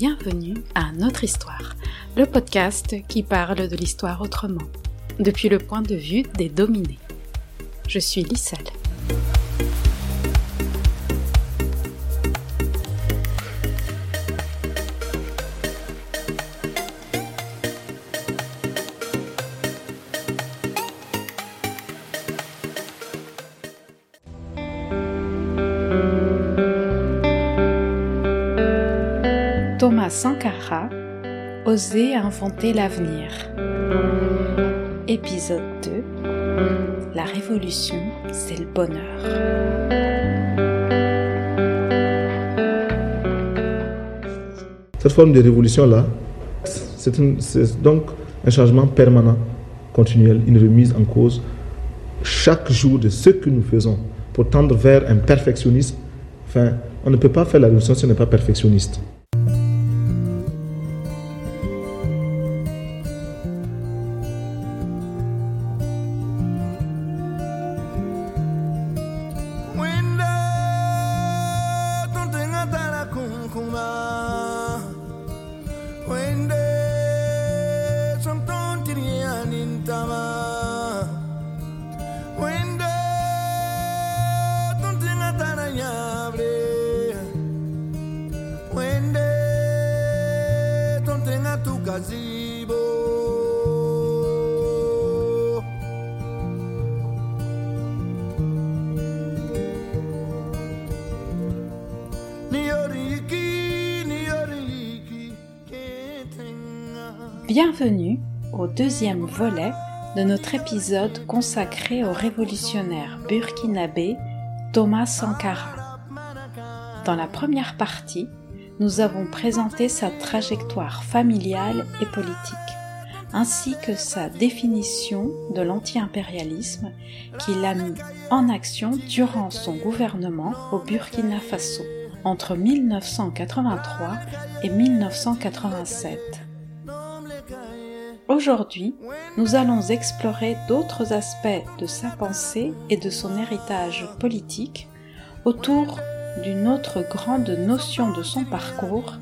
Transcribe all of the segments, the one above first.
bienvenue à Notre Histoire, le podcast qui parle de l'histoire autrement, depuis le point de vue des dominés. Je suis Lisselle. Sankara Oser inventer l'avenir. Épisode 2 La révolution, c'est le bonheur. Cette forme de révolution-là, c'est donc un changement permanent, continuel, une remise en cause chaque jour de ce que nous faisons pour tendre vers un perfectionnisme. Enfin, on ne peut pas faire la révolution si on n'est pas perfectionniste. Bienvenue au deuxième volet de notre épisode consacré au révolutionnaire burkinabé Thomas Sankara. Dans la première partie, nous avons présenté sa trajectoire familiale et politique, ainsi que sa définition de l'anti-impérialisme qu'il a mis en action durant son gouvernement au Burkina Faso entre 1983 et 1987. Aujourd'hui, nous allons explorer d'autres aspects de sa pensée et de son héritage politique autour d'une autre grande notion de son parcours,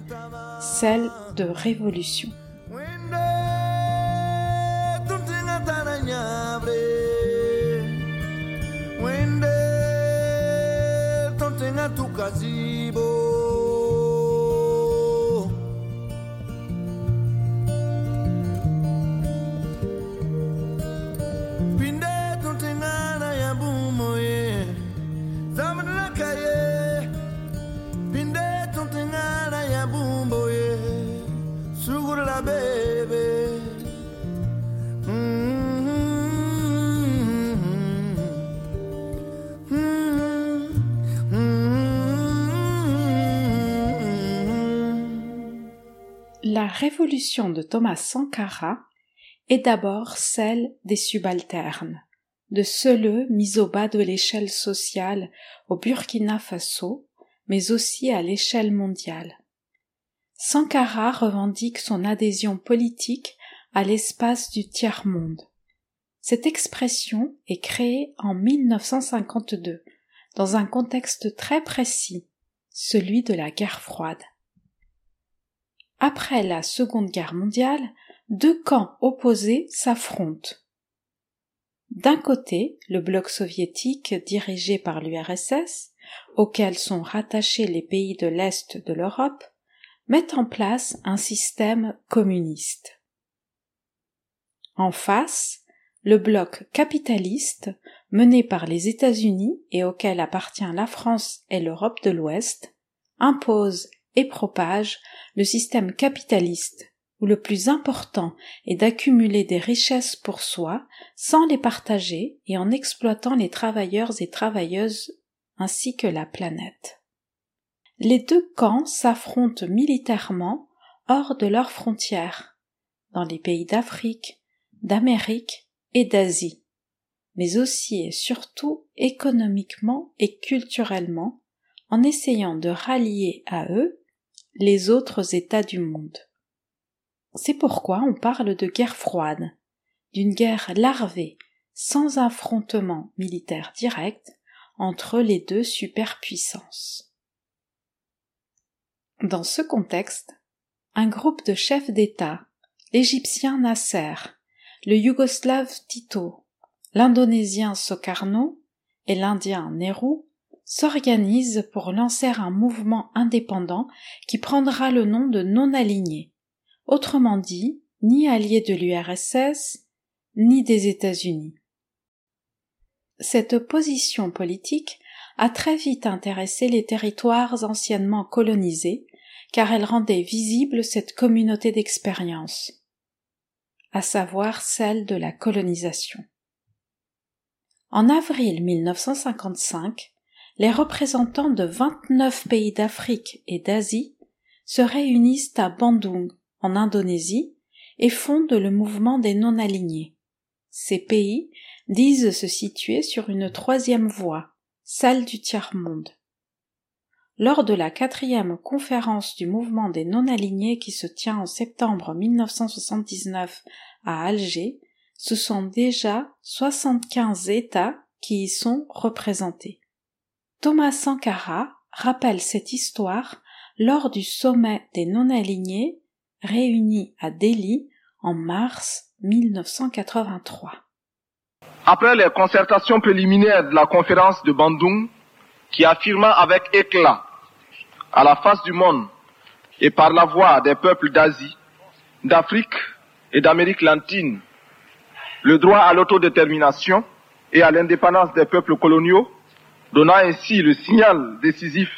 celle de révolution. La révolution de Thomas Sankara est d'abord celle des subalternes, de ceux mis au bas de l'échelle sociale au Burkina Faso, mais aussi à l'échelle mondiale. Sankara revendique son adhésion politique à l'espace du tiers-monde. Cette expression est créée en 1952 dans un contexte très précis, celui de la guerre froide. Après la Seconde Guerre mondiale, deux camps opposés s'affrontent. D'un côté, le bloc soviétique dirigé par l'URSS, auquel sont rattachés les pays de l'Est de l'Europe, met en place un système communiste. En face, le bloc capitaliste, mené par les États-Unis et auquel appartient la France et l'Europe de l'Ouest, impose et propage le système capitaliste où le plus important est d'accumuler des richesses pour soi sans les partager et en exploitant les travailleurs et travailleuses ainsi que la planète. Les deux camps s'affrontent militairement hors de leurs frontières, dans les pays d'Afrique, d'Amérique et d'Asie, mais aussi et surtout économiquement et culturellement, en essayant de rallier à eux les autres États du monde. C'est pourquoi on parle de guerre froide, d'une guerre larvée, sans affrontement militaire direct entre les deux superpuissances. Dans ce contexte, un groupe de chefs d'État, l'Égyptien Nasser, le Yougoslave Tito, l'Indonésien Sokarno et l'Indien Nehru s'organisent pour lancer un mouvement indépendant qui prendra le nom de non-alignés, autrement dit, ni alliés de l'URSS, ni des États-Unis. Cette position politique a très vite intéressé les territoires anciennement colonisés, car elle rendait visible cette communauté d'expérience, à savoir celle de la colonisation. En avril 1955, les représentants de 29 pays d'Afrique et d'Asie se réunissent à Bandung, en Indonésie, et fondent le mouvement des non-alignés. Ces pays disent se situer sur une troisième voie, celle du tiers-monde. Lors de la quatrième conférence du mouvement des non-alignés qui se tient en septembre 1979 à Alger, ce sont déjà 75 États qui y sont représentés. Thomas Sankara rappelle cette histoire lors du sommet des non-alignés réunis à Delhi en mars 1983. Après les concertations préliminaires de la conférence de Bandung, qui affirma avec éclat, à la face du monde et par la voix des peuples d'Asie, d'Afrique et d'Amérique latine, le droit à l'autodétermination et à l'indépendance des peuples coloniaux, donnant ainsi le signal décisif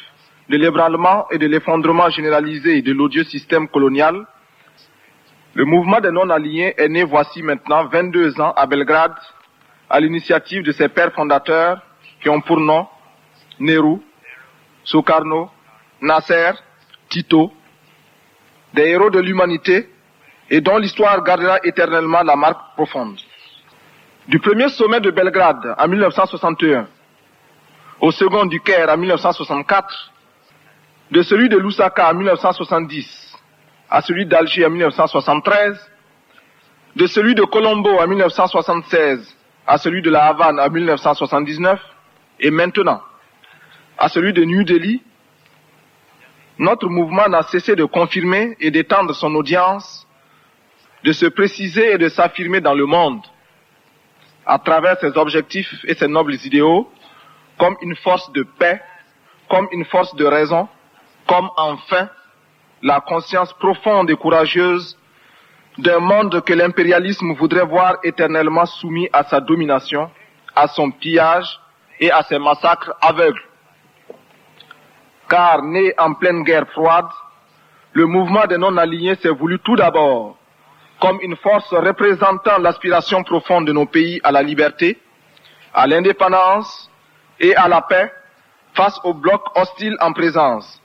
de l'ébranlement et de l'effondrement généralisé de l'odieux système colonial, le mouvement des non-alignés est né voici maintenant 22 ans à Belgrade, à l'initiative de ses pères fondateurs qui ont pour nom Nehru, Sukarno, Nasser, Tito, des héros de l'humanité et dont l'histoire gardera éternellement la marque profonde. Du premier sommet de Belgrade en 1961 au second du Caire en 1964, de celui de Lusaka en 1970 à celui d'Alger en 1973, de celui de Colombo en 1976 à celui de la Havane en 1979 et maintenant à celui de New Delhi, notre mouvement n'a cessé de confirmer et d'étendre son audience, de se préciser et de s'affirmer dans le monde à travers ses objectifs et ses nobles idéaux comme une force de paix, comme une force de raison, comme enfin la conscience profonde et courageuse d'un monde que l'impérialisme voudrait voir éternellement soumis à sa domination, à son pillage et à ses massacres aveugles. Car né en pleine guerre froide, le mouvement des non-alignés s'est voulu tout d'abord comme une force représentant l'aspiration profonde de nos pays à la liberté, à l'indépendance et à la paix face au bloc hostile en présence,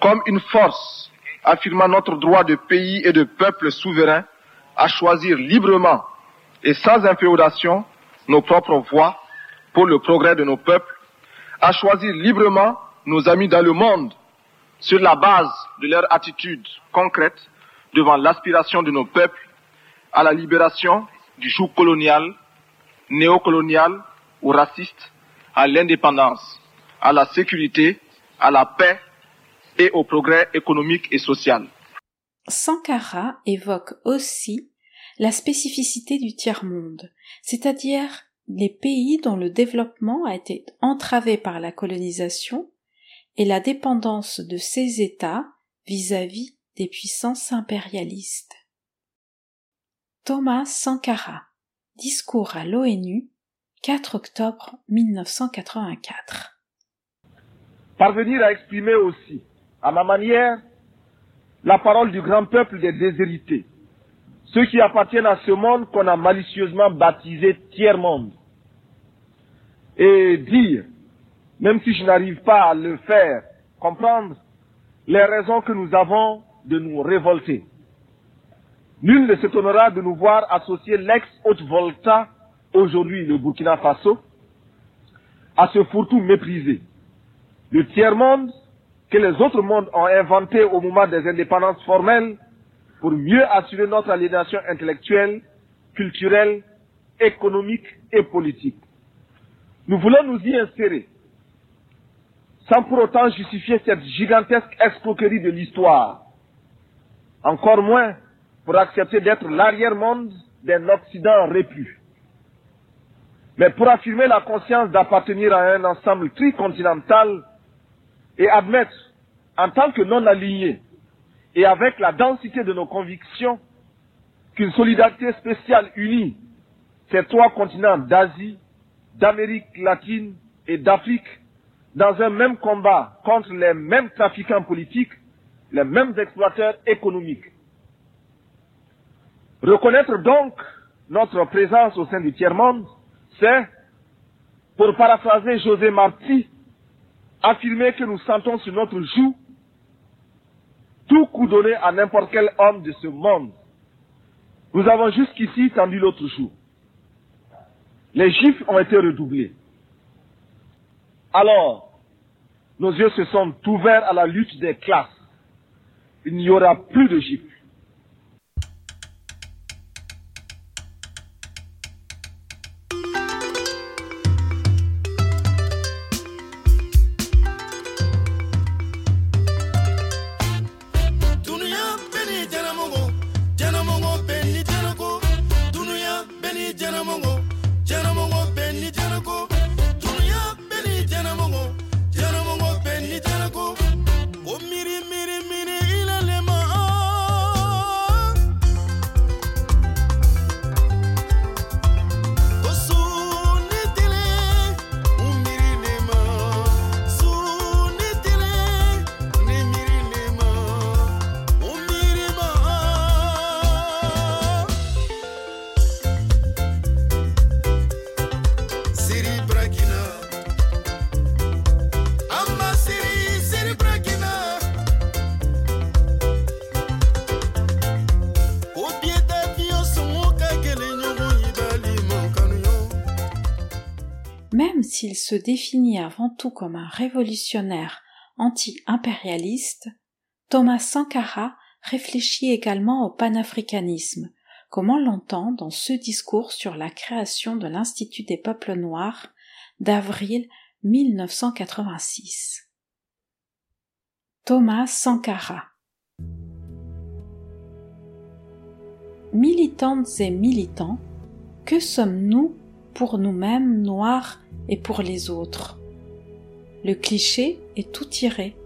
comme une force affirmant notre droit de pays et de peuple souverain à choisir librement et sans inféodation nos propres voies pour le progrès de nos peuples, à choisir librement nos amis dans le monde sur la base de leur attitude concrète devant l'aspiration de nos peuples à la libération du joug colonial, néocolonial ou raciste, à l'indépendance, à la sécurité, à la paix et au progrès économique et social. Sankara évoque aussi la spécificité du tiers-monde, c'est-à-dire les pays dont le développement a été entravé par la colonisation et la dépendance de ces États vis-à-vis des puissances impérialistes. Thomas Sankara Discours à l'ONU 4 octobre 1984 Parvenir à exprimer aussi à ma manière, la parole du grand peuple des déshérités, ceux qui appartiennent à ce monde qu'on a malicieusement baptisé tiers-monde, et dire, même si je n'arrive pas à le faire comprendre, les raisons que nous avons de nous révolter. Nul ne s'étonnera de nous voir associer l'ex-Haute-Volta, aujourd'hui le Burkina Faso, à ce fourre-tout méprisé. Le tiers-monde que les autres mondes ont inventé au moment des indépendances formelles pour mieux assurer notre aliénation intellectuelle, culturelle, économique et politique. Nous voulons nous y insérer, sans pour autant justifier cette gigantesque escroquerie de l'histoire, encore moins pour accepter d'être l'arrière-monde d'un Occident répu. Mais pour affirmer la conscience d'appartenir à un ensemble tricontinental et admettre, en tant que non-alignés, et avec la densité de nos convictions, qu'une solidarité spéciale unit ces trois continents d'Asie, d'Amérique latine et d'Afrique dans un même combat contre les mêmes trafiquants politiques, les mêmes exploiteurs économiques. Reconnaître donc notre présence au sein du tiers-monde, c'est, pour paraphraser José Marti, affirmer que nous sentons sur notre joue tout coup donné à n'importe quel homme de ce monde. Nous avons jusqu'ici tendu l'autre jour. Les gifs ont été redoublés. Alors, nos yeux se sont ouverts à la lutte des classes. Il n'y aura plus de gifs. Se définit avant tout comme un révolutionnaire anti-impérialiste, Thomas Sankara réfléchit également au panafricanisme, comme on l'entend dans ce discours sur la création de l'Institut des peuples noirs d'avril 1986. Thomas Sankara Militantes et militants, que sommes-nous pour nous-mêmes noirs et pour les autres. Le cliché est tout tiré.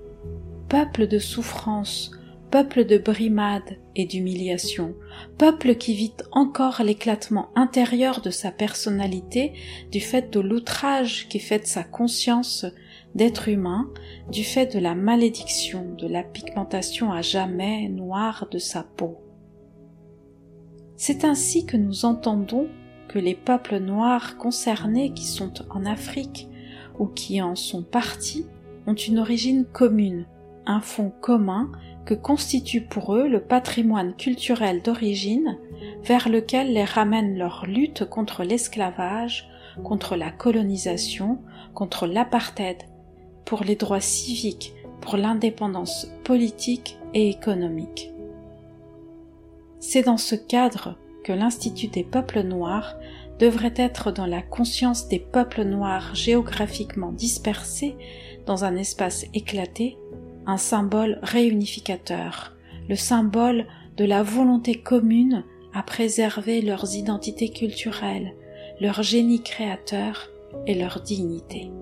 Peuple de souffrance, peuple de brimade et d'humiliation, peuple qui vit encore l'éclatement intérieur de sa personnalité du fait de l'outrage qui fait de sa conscience d'être humain, du fait de la malédiction, de la pigmentation à jamais noire de sa peau. C'est ainsi que nous entendons que les peuples noirs concernés qui sont en Afrique ou qui en sont partis ont une origine commune, un fond commun que constitue pour eux le patrimoine culturel d'origine vers lequel les ramène leur lutte contre l'esclavage, contre la colonisation, contre l'apartheid, pour les droits civiques, pour l'indépendance politique et économique. C'est dans ce cadre que l'Institut des peuples noirs devrait être dans la conscience des peuples noirs géographiquement dispersés dans un espace éclaté, un symbole réunificateur, le symbole de la volonté commune à préserver leurs identités culturelles, leur génie créateur et leur dignité.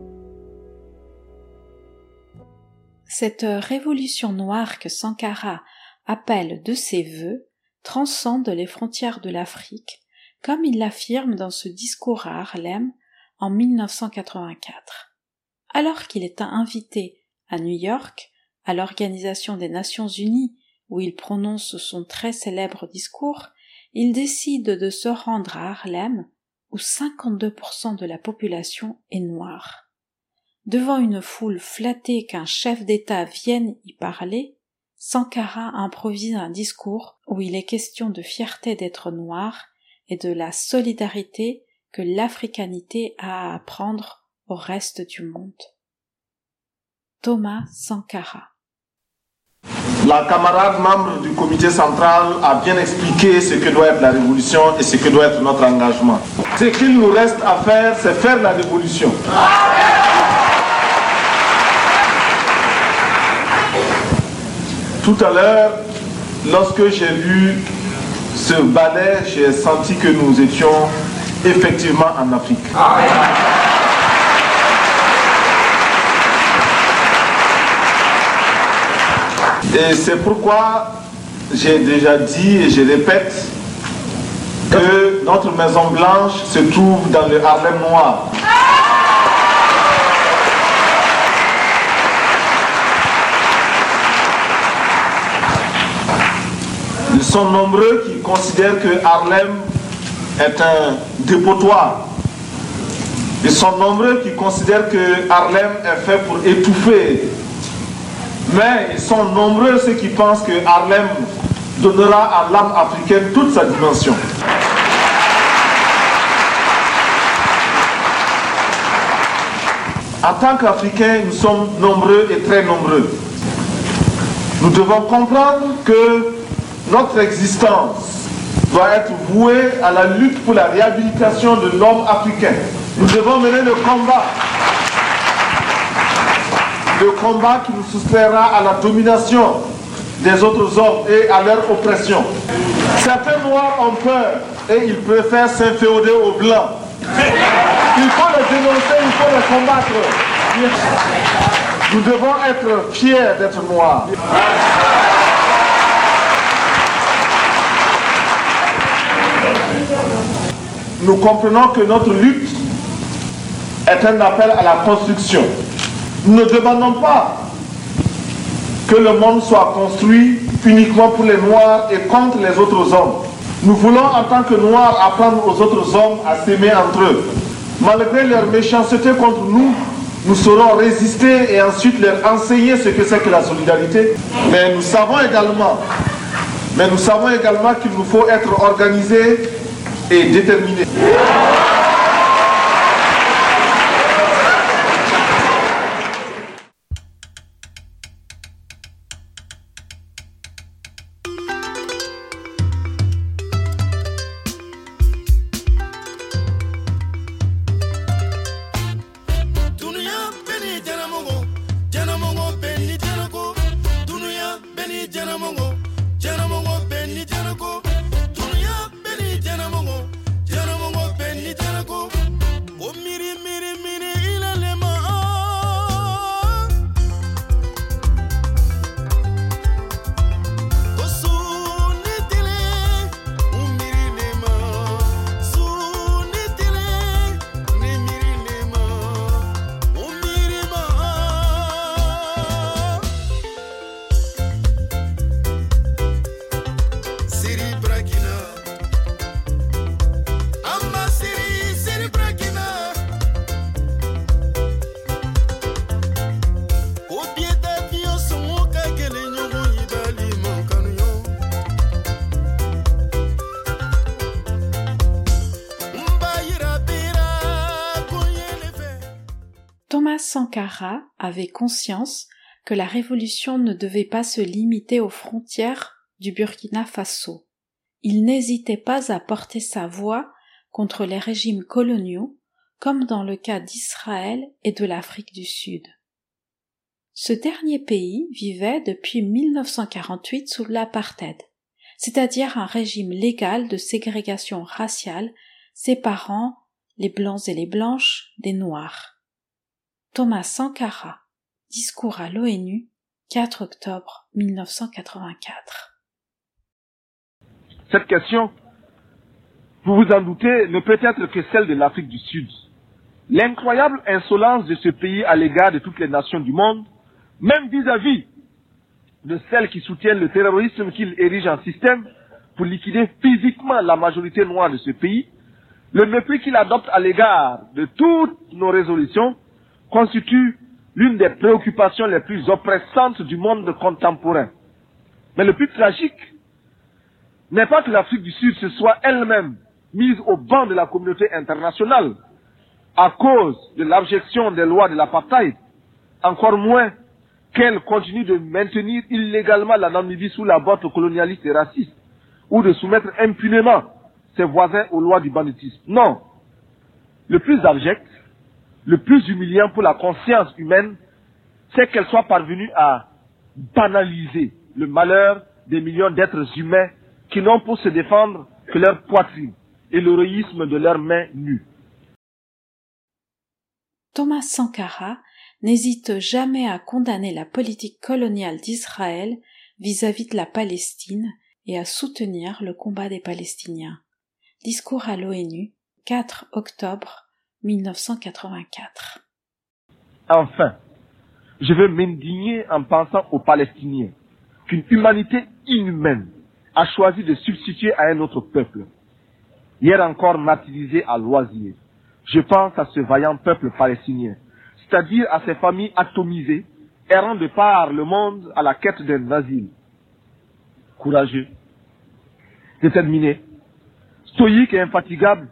Cette révolution noire que Sankara appelle de ses voeux transcende les frontières de l'Afrique, comme il l'affirme dans ce discours à Harlem en 1984. Alors qu'il est invité à New York, à l'Organisation des Nations Unies, où il prononce son très célèbre discours, il décide de se rendre à Harlem, où 52% de la population est noire. Devant une foule flattée qu'un chef d'État vienne y parler, Sankara improvise un discours où il est question de fierté d'être noir et de la solidarité que l'africanité a à apprendre au reste du monde. Thomas Sankara la camarade membre du comité central a bien expliqué ce que doit être la révolution et ce que doit être notre engagement. Ce qu'il nous reste à faire, c'est faire la révolution. Tout à l'heure, lorsque j'ai vu ce balai, j'ai senti que nous étions effectivement en Afrique. Et c'est pourquoi j'ai déjà dit et je répète que notre Maison Blanche se trouve dans le Harlem Noir. Ils sont nombreux qui considèrent que Harlem est un dépotoir. Ils sont nombreux qui considèrent que Harlem est fait pour étouffer. Mais ils sont nombreux ceux qui pensent que Harlem donnera à l'âme africaine toute sa dimension. En tant qu'Africains, nous sommes nombreux et très nombreux. Nous devons comprendre que notre existence doit être vouée à la lutte pour la réhabilitation de l'homme africain. Nous devons mener le combat. Le combat qui nous soustraira à la domination des autres hommes et à leur oppression. Certains noirs ont peur et ils préfèrent s'inféoder aux blancs. Il faut les dénoncer, il faut les combattre. Nous devons être fiers d'être noirs. Nous comprenons que notre lutte est un appel à la construction. Nous ne demandons pas que le monde soit construit uniquement pour les Noirs et contre les autres hommes. Nous voulons en tant que Noirs apprendre aux autres hommes à s'aimer entre eux. Malgré leur méchanceté contre nous, nous saurons résister et ensuite leur enseigner ce que c'est que la solidarité. Mais nous savons également, mais nous savons également qu'il nous faut être organisés et déterminés. Avait conscience que la révolution ne devait pas se limiter aux frontières du Burkina Faso. Il n'hésitait pas à porter sa voix contre les régimes coloniaux, comme dans le cas d'Israël et de l'Afrique du Sud. Ce dernier pays vivait depuis 1948 sous l'apartheid, c'est-à-dire un régime légal de ségrégation raciale séparant les blancs et les blanches des noirs. Thomas Sankara, discours à l'ONU, 4 octobre 1984. Cette question, vous vous en doutez, ne peut être que celle de l'Afrique du Sud. L'incroyable insolence de ce pays à l'égard de toutes les nations du monde, même vis-à-vis de celles qui soutiennent le terrorisme qu'il érige en système pour liquider physiquement la majorité noire de ce pays, le mépris qu'il adopte à l'égard de toutes nos résolutions, constitue l'une des préoccupations les plus oppressantes du monde contemporain. Mais le plus tragique n'est pas que l'Afrique du Sud se soit elle-même mise au banc de la communauté internationale à cause de l'abjection des lois de l'apartheid, encore moins qu'elle continue de maintenir illégalement la Namibie sous la botte colonialiste et raciste, ou de soumettre impunément ses voisins aux lois du banditisme. Non. Le plus abject, le plus humiliant pour la conscience humaine, c'est qu'elle soit parvenue à banaliser le malheur des millions d'êtres humains qui n'ont pour se défendre que leur poitrine et l'héroïsme de leurs mains nues. Thomas Sankara n'hésite jamais à condamner la politique coloniale d'Israël vis-à-vis de la Palestine et à soutenir le combat des Palestiniens. Discours à l'ONU, 4 octobre 1984. Enfin, je veux m'indigner en pensant aux Palestiniens qu'une humanité inhumaine a choisi de substituer à un autre peuple. Hier encore martyrisé à loisir. Je pense à ce vaillant peuple palestinien, c'est-à-dire à ces familles atomisées, errant de par le monde à la quête d'un asile. Courageux, déterminés, stoïques et infatigables,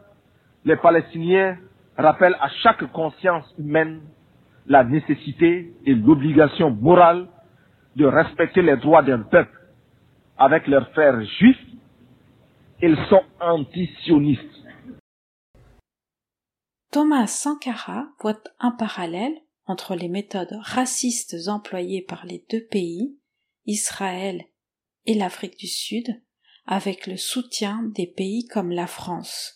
les Palestiniens rappellent à chaque conscience humaine la nécessité et l'obligation morale de respecter les droits d'un peuple. Avec leurs frères juifs, ils sont antisionistes. Thomas Sankara voit un parallèle entre les méthodes racistes employées par les deux pays, Israël et l'Afrique du Sud, avec le soutien des pays comme la France.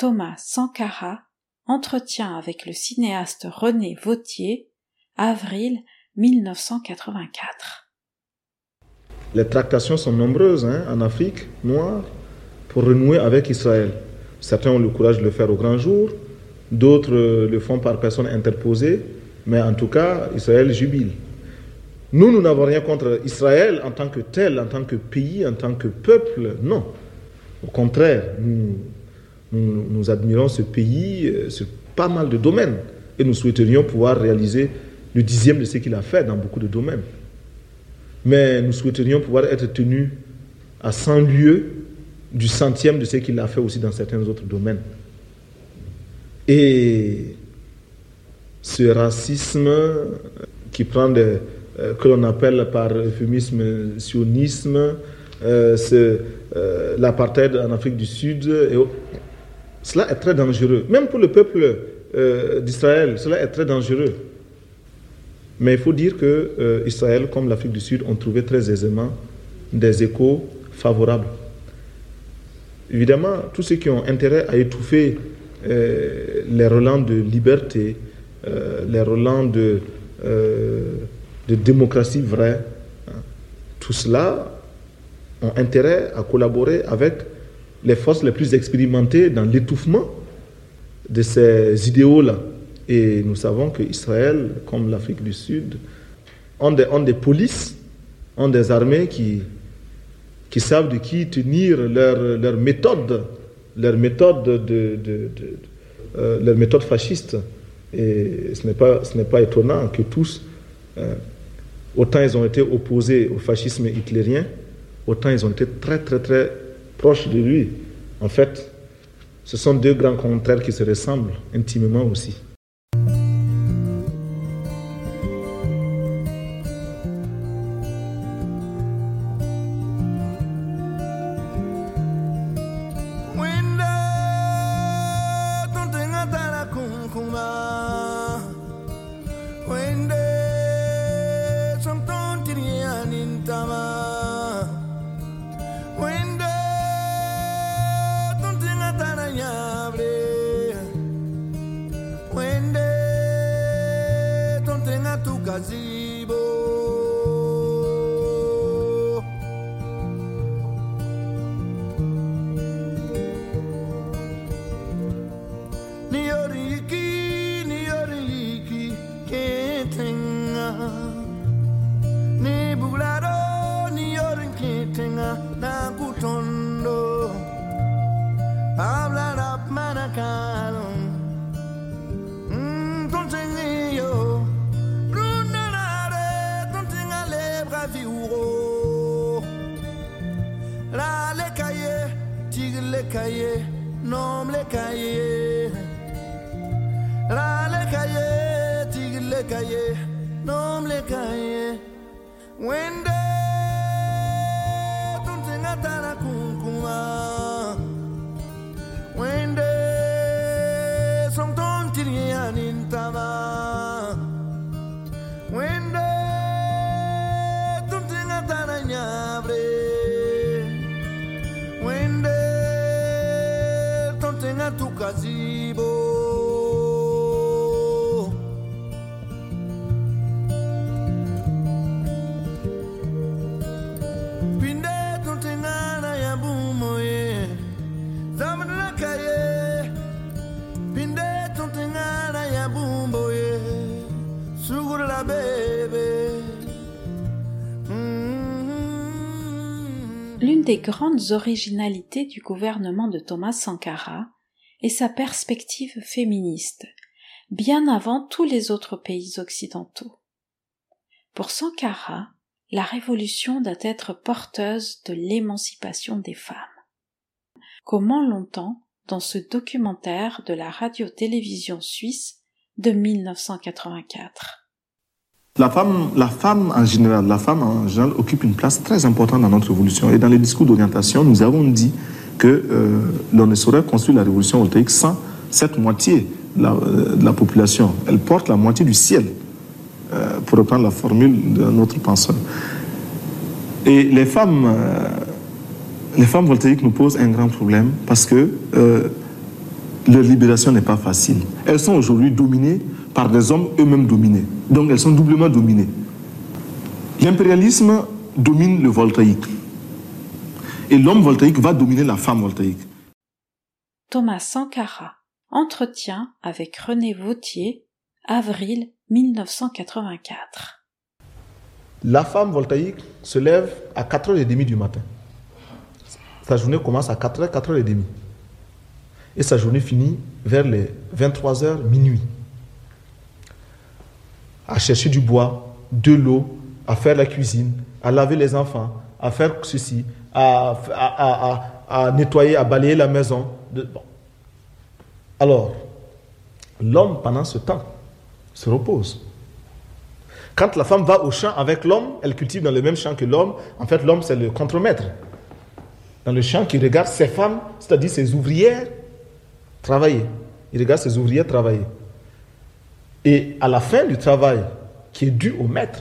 Thomas Sankara entretient avec le cinéaste René Vautier, avril 1984. Les tractations sont nombreuses hein, en Afrique noire pour renouer avec Israël. Certains ont le courage de le faire au grand jour, d'autres le font par personne interposée, mais en tout cas, Israël jubile. Nous, nous n'avons rien contre Israël en tant que tel, en tant que pays, en tant que peuple, non. Au contraire, nous, nous, admirons ce pays euh, sur pas mal de domaines et nous souhaiterions pouvoir réaliser le dixième de ce qu'il a fait dans beaucoup de domaines. Mais nous souhaiterions pouvoir être tenus à 100 lieues du centième de ce qu'il a fait aussi dans certains autres domaines. Et ce racisme qui prend euh, que l'on appelle par euphémisme sionisme, euh, euh, l'apartheid en Afrique du Sud, et, cela est très dangereux. Même pour le peuple euh, d'Israël, cela est très dangereux. Mais il faut dire que euh, Israël, comme l'Afrique du Sud, ont trouvé très aisément des échos favorables. Évidemment, tous ceux qui ont intérêt à étouffer euh, les relents de liberté, les relents de, démocratie vraie, hein, tout cela ont intérêt à collaborer avec les forces les plus expérimentées dans l'étouffement de ces idéaux-là. Et nous savons qu'Israël, comme l'Afrique du Sud, ont des, ont des, polices, ont des armées qui, qui savent de qui tenir leur, leur méthode, leur méthode, de, de, de, euh, fasciste. Et ce n'est pas, pas étonnant que tous, euh, autant ils ont été opposés au fascisme hitlérien, autant ils ont été très, très, très proche de lui. En fait, ce sont deux grands contraires qui se ressemblent intimement aussi. Des grandes originalités du gouvernement de Thomas Sankara est sa perspective féministe, bien avant tous les autres pays occidentaux. Pour Sankara, la révolution doit être porteuse de l'émancipation des femmes. Comment longtemps, dans ce documentaire de la radio-télévision suisse de 1984. La femme, la femme en général, la femme en général occupe une place très importante dans notre évolution. Et dans les discours d'orientation, nous avons dit que euh, l'on ne saurait construire la révolution voltaïque sans cette moitié de la, euh, de la population. Elle porte la moitié du ciel, euh, pour reprendre la formule de notre penseur. Et les femmes, les femmes voltaïques nous posent un grand problème parce que leur libération n'est pas facile. Elles sont aujourd'hui dominées par des hommes eux-mêmes dominés. Donc elles sont doublement dominées. L'impérialisme domine le voltaïque. Et l'homme voltaïque va dominer la femme voltaïque. Thomas Sankara. Entretien avec René Vautier, avril 1984. La femme voltaïque se lève à 4h30 du matin. Sa journée commence à 4h, 4h30. Et sa journée finit vers les 23h, minuit à chercher du bois, de l'eau, à faire la cuisine, à laver les enfants, à faire ceci, à, nettoyer, à balayer la maison. Alors, l'homme, pendant ce temps, se repose. Quand la femme va au champ avec l'homme, elle cultive dans le même champ que l'homme. En fait, l'homme, c'est le contremaître. Dans le champ, qui regarde ses femmes, c'est-à-dire ses ouvrières, travailler. Il regarde ses ouvrières travailler. Et à la fin du travail qui est dû au maître,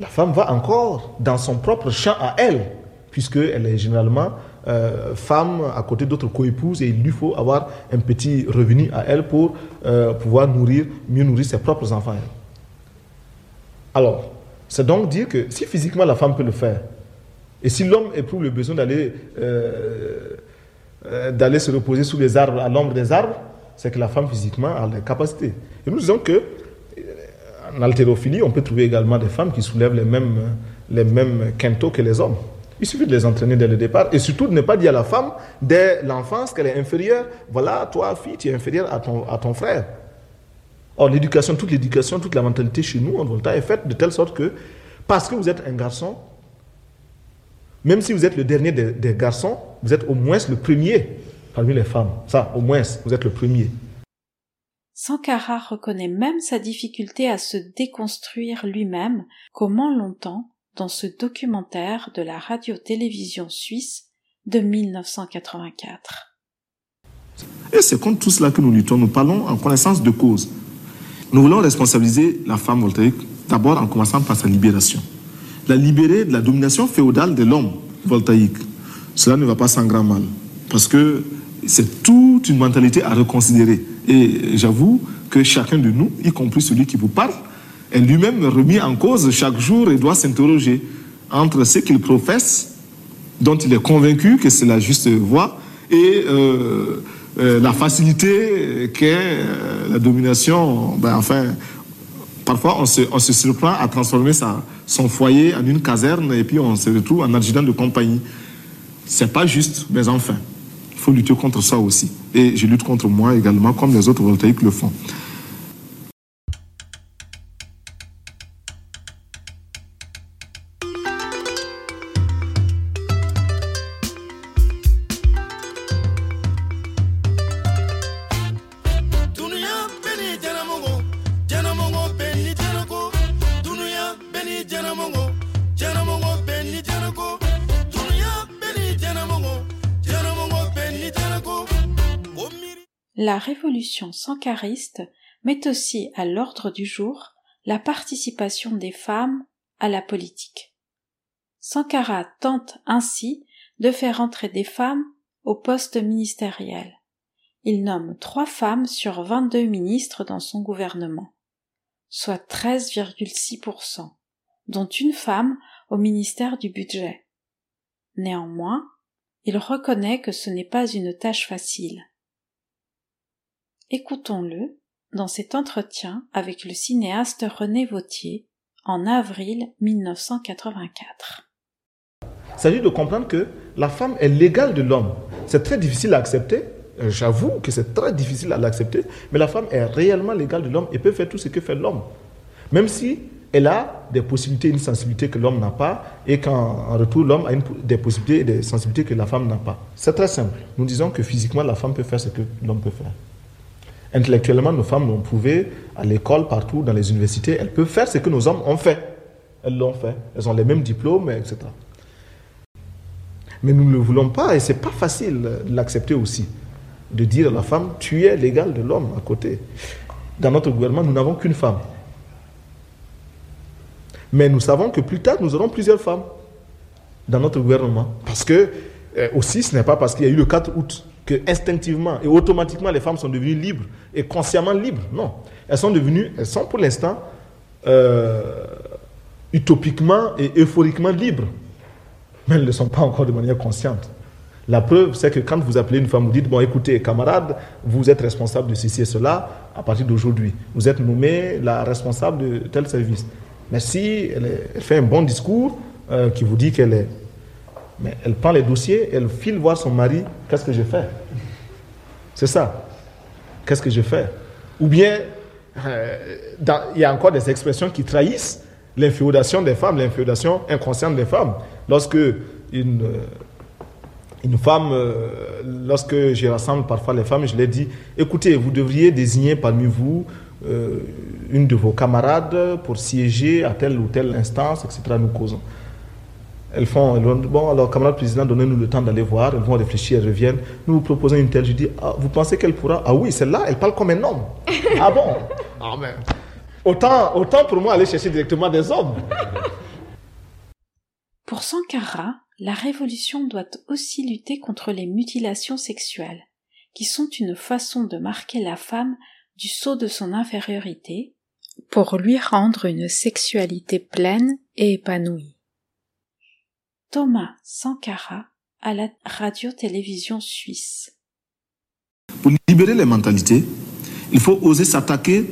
la femme va encore dans son propre champ à elle, puisqu'elle est généralement euh, femme à côté d'autres coépouses et il lui faut avoir un petit revenu à elle pour euh, pouvoir nourrir, mieux nourrir ses propres enfants. Alors, c'est donc dire que si physiquement la femme peut le faire, et si l'homme éprouve le besoin d'aller euh, d'aller se reposer sous les arbres, à l'ombre des arbres, c'est que la femme physiquement a les capacités. Et nous disons que euh, en haltérophilie, on peut trouver également des femmes qui soulèvent les mêmes, les mêmes quintaux que les hommes. Il suffit de les entraîner dès le départ et surtout de ne pas dire à la femme dès l'enfance qu'elle est inférieure. Voilà, toi, fille, tu es inférieure à ton, à ton frère. Or, l'éducation, toute l'éducation, toute la mentalité chez nous en Volta est faite de telle sorte que, parce que vous êtes un garçon, même si vous êtes le dernier des, des garçons, vous êtes au moins le premier parmi les femmes. Ça, au moins, vous êtes le premier. Sankara reconnaît même sa difficulté à se déconstruire lui-même, comment longtemps, dans ce documentaire de la radio-télévision suisse de 1984. Et c'est contre tout cela que nous luttons. Nous parlons en connaissance de cause. Nous voulons responsabiliser la femme voltaïque, d'abord en commençant par sa libération. La libérer de la domination féodale de l'homme voltaïque. Cela ne va pas sans grand mal. Parce que c'est toute une mentalité à reconsidérer. Et j'avoue que chacun de nous, y compris celui qui vous parle, est lui-même remis en cause chaque jour et doit s'interroger entre ce qu'il professe, dont il est convaincu que c'est la juste voie, et euh, euh, la facilité qu'est euh, la domination. Ben, enfin, parfois on se, surprend à transformer son foyer en une caserne et puis on se retrouve en adjudant de compagnie. C'est pas juste, mais enfin. Il faut lutter contre ça aussi. Et je lutte contre moi également, comme les autres voltaïques le font. La révolution sankariste met aussi à l'ordre du jour la participation des femmes à la politique. Sankara tente ainsi de faire entrer des femmes au poste ministériel. Il nomme trois femmes sur 22 ministres dans son gouvernement, soit 13,6%, dont une femme au ministère du budget. Néanmoins, il reconnaît que ce n'est pas une tâche facile. Écoutons-le dans cet entretien avec le cinéaste René Vautier en avril 1984. Il s'agit de comprendre que la femme est l'égale de l'homme. C'est très difficile à accepter, euh, j'avoue que c'est très difficile à l'accepter, mais la femme est réellement l'égale de l'homme et peut faire tout ce que fait l'homme. Même si elle a des possibilités, une sensibilité que l'homme n'a pas, et qu'en retour, l'homme a des possibilités et des sensibilités que la femme n'a pas. C'est très simple. Nous disons que physiquement, la femme peut faire ce que l'homme peut faire. Intellectuellement, nos femmes l'ont prouvé à l'école, partout, dans les universités. Elles peuvent faire ce que nos hommes ont fait. Elles l'ont fait. Elles ont les mêmes diplômes, etc. Mais nous ne le voulons pas et c'est pas facile de l'accepter aussi. De dire à la femme, tu es l'égal de l'homme à côté. Dans notre gouvernement, nous n'avons qu'une femme. Mais nous savons que plus tard, nous aurons plusieurs femmes dans notre gouvernement. Parce que, euh, aussi, ce n'est pas parce qu'il y a eu le 4 août que instinctivement et automatiquement les femmes sont devenues libres et consciemment libres. Non. Elles sont devenues, elles sont pour l'instant euh, utopiquement et euphoriquement libres. Mais elles ne le sont pas encore de manière consciente. La preuve, c'est que quand vous appelez une femme, vous dites, bon écoutez, camarade, vous êtes responsable de ceci et cela à partir d'aujourd'hui. Vous êtes nommé la responsable de tel service. Merci, elle, fait un bon discours euh, qui vous dit qu'elle est mais elle prend les dossiers, elle file voir son mari, qu'est-ce que je fais? C'est ça. Qu'est-ce que je fais? Ou bien, euh, il y a encore des expressions qui trahissent l'inféodation des femmes, l'inféodation inconsciente des femmes. Lorsque une, euh, une femme, euh, lorsque je rassemble parfois les femmes, je leur dis, écoutez, vous devriez désigner parmi vous une de vos camarades pour siéger à telle ou telle instance, etc. Nous causons. Elles font, elles vont, bon, alors, camarade président, donnez-nous le temps d'aller voir. Elles vont réfléchir, elles reviennent. Nous vous proposons une telle. Je dis, ah, vous pensez qu'elle pourra? Ah oui, celle-là, elle parle comme un homme. ah bon? Ah, mais. Autant, autant pour moi aller chercher directement des hommes. Pour Sankara, la révolution doit aussi lutter contre les mutilations sexuelles, qui sont une façon de marquer la femme du saut de son infériorité pour lui rendre une sexualité pleine et épanouie. Thomas Sankara à la radio-télévision suisse. Pour libérer les mentalités, il faut oser s'attaquer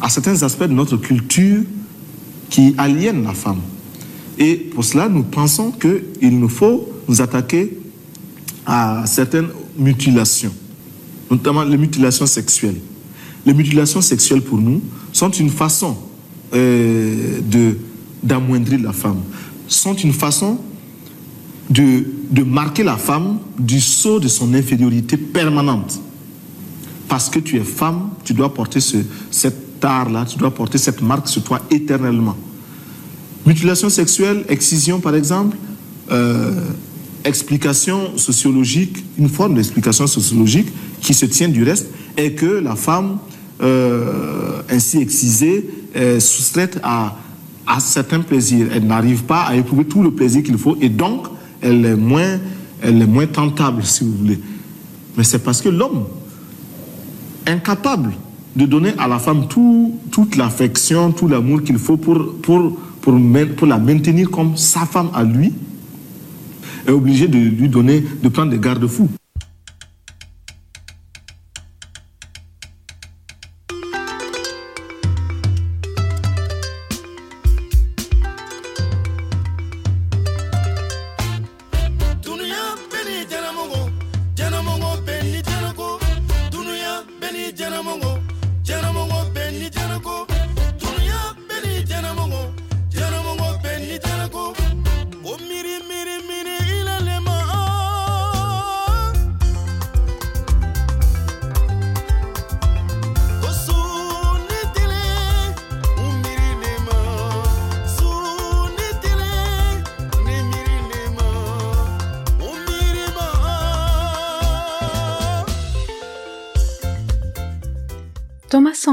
à certains aspects de notre culture qui aliènent la femme. Et pour cela, nous pensons qu'il nous faut nous attaquer à certaines mutilations, notamment les mutilations sexuelles. Les mutilations sexuelles, pour nous, sont une façon euh, d'amoindrir la femme, sont une façon de, de marquer la femme du saut de son infériorité permanente. Parce que tu es femme, tu dois porter ce, cet art-là, tu dois porter cette marque sur toi éternellement. Mutilation sexuelle, excision par exemple, euh, explication sociologique, une forme d'explication sociologique qui se tient du reste, est que la femme euh, ainsi excisée est soustraite à, à certains plaisirs. Elle n'arrive pas à éprouver tout le plaisir qu'il faut et donc elle est moins, tentable, si vous voulez. Mais c'est parce que l'homme, incapable de donner à la femme tout, toute l'affection, tout l'amour qu'il faut pour, pour la maintenir comme sa femme à lui, est obligé de lui donner, de prendre des garde-fous.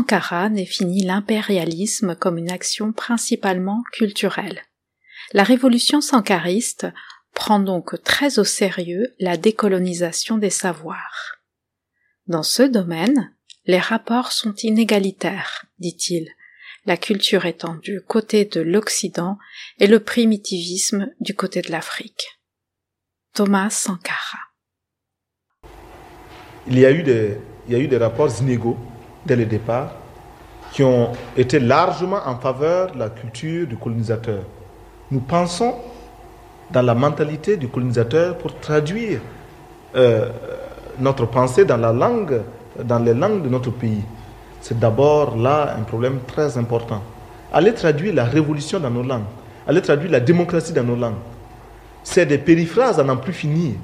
Sankara définit l'impérialisme comme une action principalement culturelle. La révolution sankariste prend donc très au sérieux la décolonisation des savoirs. Dans ce domaine, les rapports sont inégalitaires, dit-il, la culture étant du côté de l'Occident et le primitivisme du côté de l'Afrique. Thomas Sankara. Il y a eu des, il y a eu des rapports inégaux dès le départ qui ont été largement en faveur de la culture du colonisateur. Nous pensons dans la mentalité du colonisateur pour traduire euh, notre pensée dans la langue, dans les langues de notre pays. C'est d'abord là un problème très important. Aller traduire la révolution dans nos langues, aller traduire la démocratie dans nos langues, c'est des périphrases à n'en plus finir.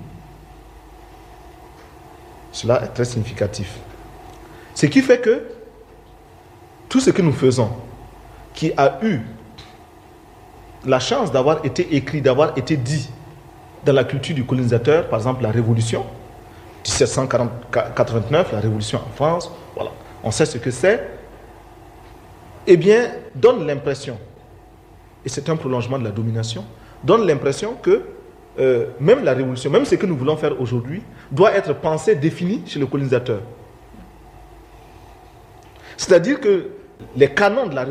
Cela est très significatif. Ce qui fait que tout ce que nous faisons, qui a eu la chance d'avoir été écrit, d'avoir été dit dans la culture du colonisateur, par exemple la Révolution, 1789, la Révolution en France, voilà, on sait ce que c'est, eh bien, donne l'impression, et c'est un prolongement de la domination, donne l'impression que euh, même la Révolution, même ce que nous voulons faire aujourd'hui, doit être pensé, défini chez le colonisateur. C'est-à-dire que les canons de la,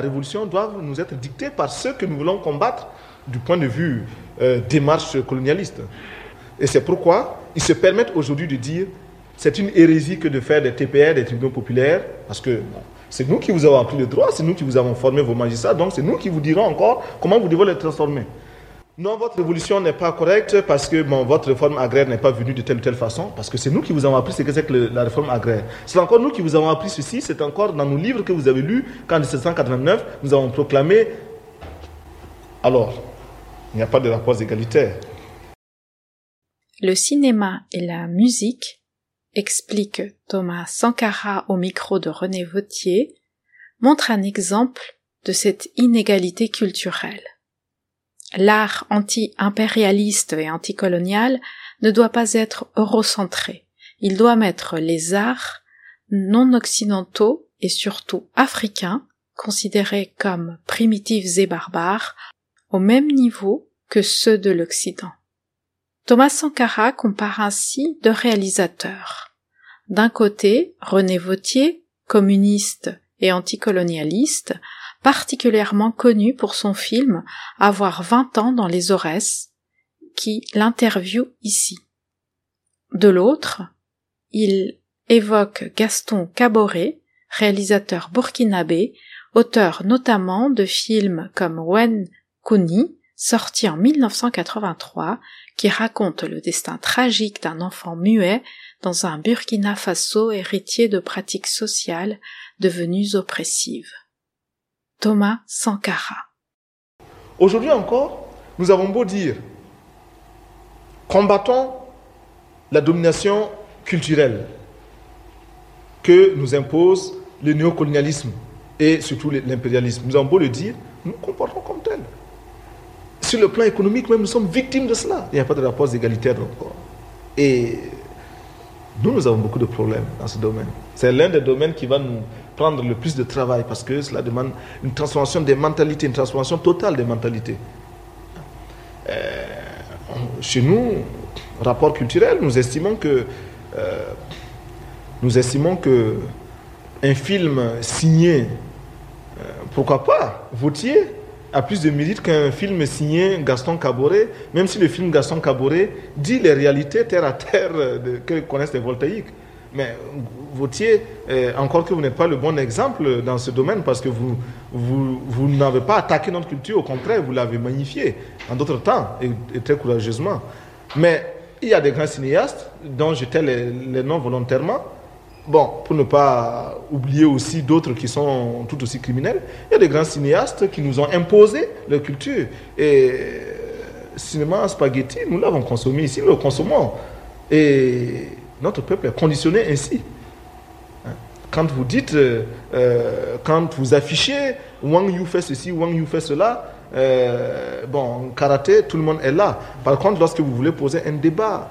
révolution, doivent nous être dictés par ceux que nous voulons combattre du point de vue euh, démarche colonialiste. Et c'est pourquoi ils se permettent aujourd'hui de dire c'est une hérésie que de faire des TPR, des tribunaux populaires, parce que c'est nous qui vous avons appris le droit, c'est nous qui vous avons formé vos magistrats, donc c'est nous qui vous dirons encore comment vous devez les transformer. Non, votre révolution n'est pas correcte parce que votre réforme agraire n'est pas venue de telle ou telle façon, parce que c'est nous qui vous avons appris ce que c'est que la réforme agraire. C'est encore nous qui vous avons appris ceci, c'est encore dans nos livres que vous avez lus, qu'en 1789, nous avons proclamé. Alors, il n'y a pas de rapports égalitaires. Le cinéma et la musique, explique Thomas Sankara au micro de René Vautier, montrent un exemple de cette inégalité culturelle l'art anti-impérialiste et anticolonial ne doit pas être eurocentré. Il doit mettre les arts non occidentaux et surtout africains, considérés comme primitifs et barbares, au même niveau que ceux de l'Occident. Thomas Sankara compare ainsi deux réalisateurs. D'un côté, René Vautier, communiste et anticolonialiste, particulièrement connu pour son film Avoir vingt ans dans les Aurès, qui l'interviewe ici. De l'autre, il évoque Gaston Caboret, réalisateur burkinabé, auteur notamment de films comme Wen Kuni, sorti en 1983, qui raconte le destin tragique d'un enfant muet dans un Burkina Faso héritier de pratiques sociales devenues oppressives. Thomas Sankara. Aujourd'hui encore, nous avons beau dire, combattons la domination culturelle que nous impose le néocolonialisme et surtout l'impérialisme. Nous avons beau le dire, nous comportons comme tel. Sur le plan économique, même, nous sommes victimes de cela. Il n'y a pas de rapports égalitaires encore. Et nous, nous avons beaucoup de problèmes dans ce domaine. C'est l'un des domaines qui va nous prendre le plus de travail parce que cela demande une transformation des mentalités, une transformation totale des mentalités. Euh, chez nous, rapport culturel, nous estimons que euh, nous estimons que un film signé, euh, pourquoi pas, Vautier, a plus de mérite qu'un film signé Gaston Caboret, même si le film Gaston Caboret dit les réalités terre à terre que connaissent les voltaïques. Mais Vautier, euh, encore que vous n'êtes pas le bon exemple dans ce domaine parce que vous, vous, n'avez pas attaqué notre culture, au contraire, vous l'avez magnifiée en d'autres temps et, très courageusement. Mais il y a des grands cinéastes dont j'étais les, les noms volontairement. Bon, pour ne pas oublier aussi d'autres qui sont tout aussi criminels, il y a des grands cinéastes qui nous ont imposé leur culture. Et le cinéma spaghetti, nous l'avons consommé ici, nous le consommons. Et notre peuple est conditionné ainsi. Hein? Quand vous dites, euh, euh, quand vous affichez Wang Yu fait ceci, Wang Yu fait cela, euh, bon, karaté, tout le monde est là. Par contre, lorsque vous voulez poser un débat,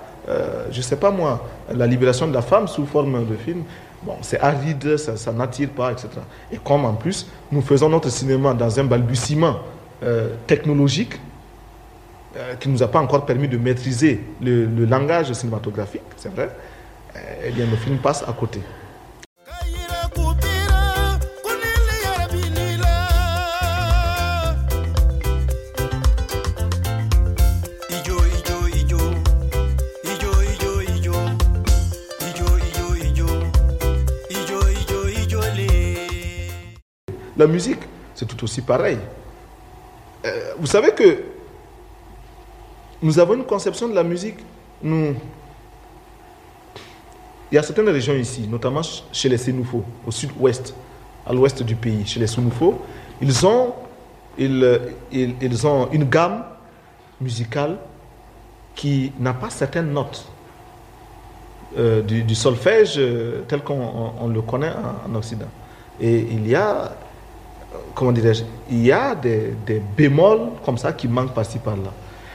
je ne sais pas moi, la libération de la femme sous forme de film, bon, c'est aride, ça, n'attire pas, etc. Et comme en plus, nous faisons notre cinéma dans un balbutiement technologique, euh, qui ne nous a pas encore permis de maîtriser le, langage cinématographique, c'est vrai, euh, eh bien, nos films passent à côté. La musique, c'est tout aussi pareil. Euh, vous savez que nous avons une conception de la musique. Nous, il y a certaines régions ici, notamment chez les Sénoufos, au sud-ouest, à l'ouest du pays, chez les Sénoufos, ils ont, ils, ils, ont une gamme musicale qui n'a pas certaines notes euh, du, solfège euh, tel qu'on on le connaît en, en, Occident. Et il y a, comment dirais-je, il y a des, des bémols comme ça qui manquent par-ci par-là.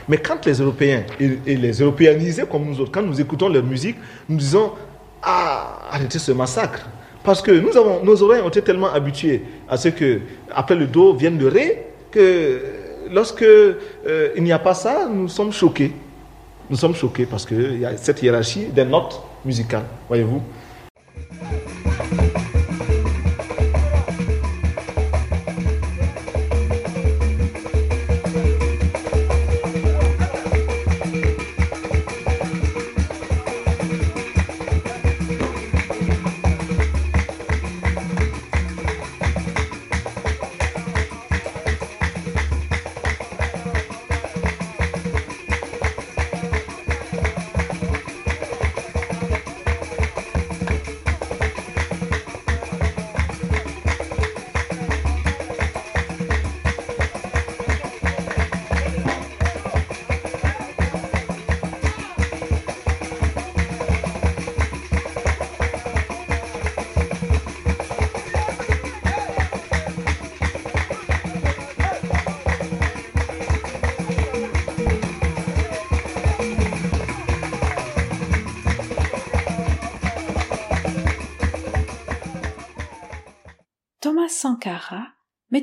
Mais quand les Européens, et, et, les Européanisés comme nous autres, quand nous écoutons leur musique, nous disons Ah, arrêtez ce massacre. Parce que nous avons, nos oreilles ont été tellement habituées à ce que, après le do, vienne le ré, que lorsque euh, il n'y a pas ça, nous sommes choqués. Nous sommes choqués parce qu'il y a cette hiérarchie des notes musicales, voyez-vous.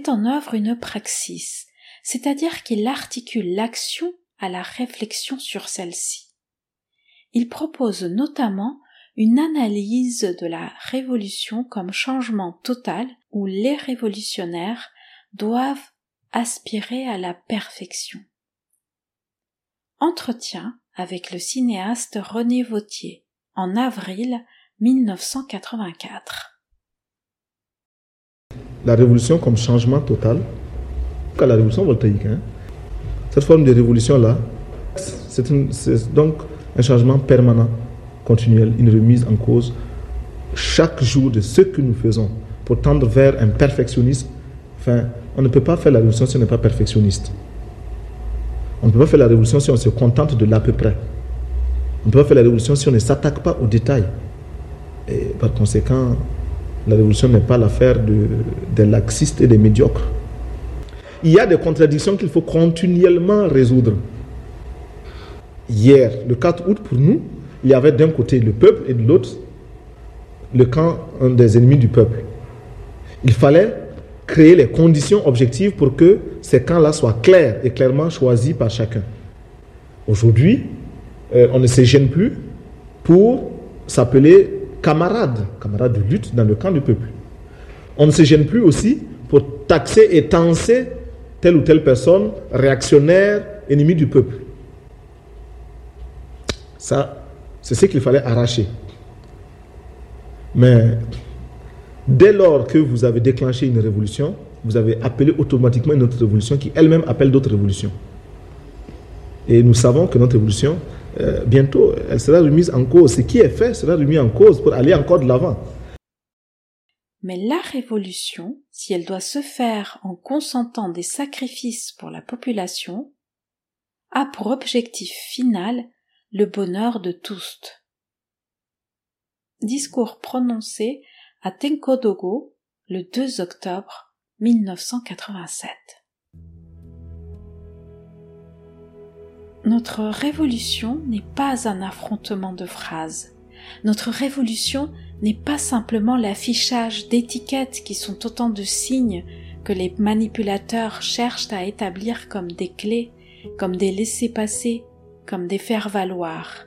En œuvre une praxis, c'est-à-dire qu'il articule l'action à la réflexion sur celle-ci. Il propose notamment une analyse de la révolution comme changement total où les révolutionnaires doivent aspirer à la perfection. Entretien avec le cinéaste René Vautier en avril 1984 la révolution comme changement total, qu'à la révolution voltaïque. Hein. Cette forme de révolution-là, c'est donc un changement permanent, continuel, une remise en cause chaque jour de ce que nous faisons pour tendre vers un perfectionnisme. On ne peut pas faire la révolution si on n'est pas perfectionniste. On ne peut pas faire la révolution si on se contente de l'à peu près. On ne peut pas faire la révolution si on ne s'attaque pas aux détails. Et par conséquent, la révolution n'est pas l'affaire de, des laxistes et des médiocres. Il y a des contradictions qu'il faut continuellement résoudre. Hier, le 4 août, pour nous, il y avait d'un côté le peuple et de l'autre le camp des ennemis du peuple. Il fallait créer les conditions objectives pour que ces camps-là soient clairs et clairement choisis par chacun. Aujourd'hui, euh, on ne se gêne plus pour s'appeler camarades, camarades de lutte dans le camp du peuple. On ne se gêne plus aussi pour taxer et tenser telle ou telle personne réactionnaire, ennemi du peuple. Ça, c'est ce qu'il fallait arracher. Mais dès lors que vous avez déclenché une révolution, vous avez appelé automatiquement une autre révolution qui elle-même appelle d'autres révolutions. Et nous savons que notre révolution euh, bientôt, elle sera remise en cause. Ce qui est fait sera remis en cause pour aller encore de l'avant. Mais la révolution, si elle doit se faire en consentant des sacrifices pour la population, a pour objectif final le bonheur de tous. Discours prononcé à Tenkodogo le 2 octobre 1987. Notre révolution n'est pas un affrontement de phrases. Notre révolution n'est pas simplement l'affichage d'étiquettes qui sont autant de signes que les manipulateurs cherchent à établir comme des clés comme des laissés-passer, comme des faire-valoir.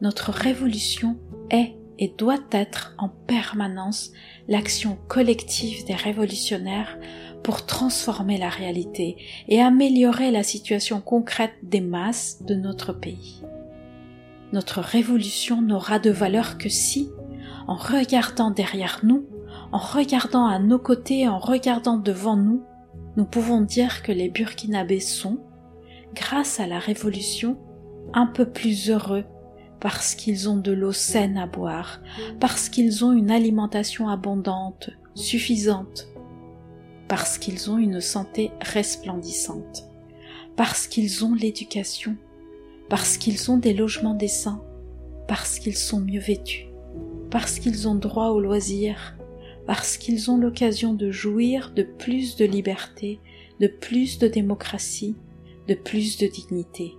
Notre révolution est et doit être en permanence l'action collective des révolutionnaires pour transformer la réalité et améliorer la situation concrète des masses de notre pays. Notre révolution n'aura de valeur que si, en regardant derrière nous, en regardant à nos côtés, en regardant devant nous, nous pouvons dire que les Burkinabés sont, grâce à la révolution, un peu plus heureux parce qu'ils ont de l'eau saine à boire, parce qu'ils ont une alimentation abondante, suffisante, parce qu'ils ont une santé resplendissante, parce qu'ils ont l'éducation, parce qu'ils ont des logements décents, parce qu'ils sont mieux vêtus, parce qu'ils ont droit aux loisirs, parce qu'ils ont l'occasion de jouir de plus de liberté, de plus de démocratie, de plus de dignité.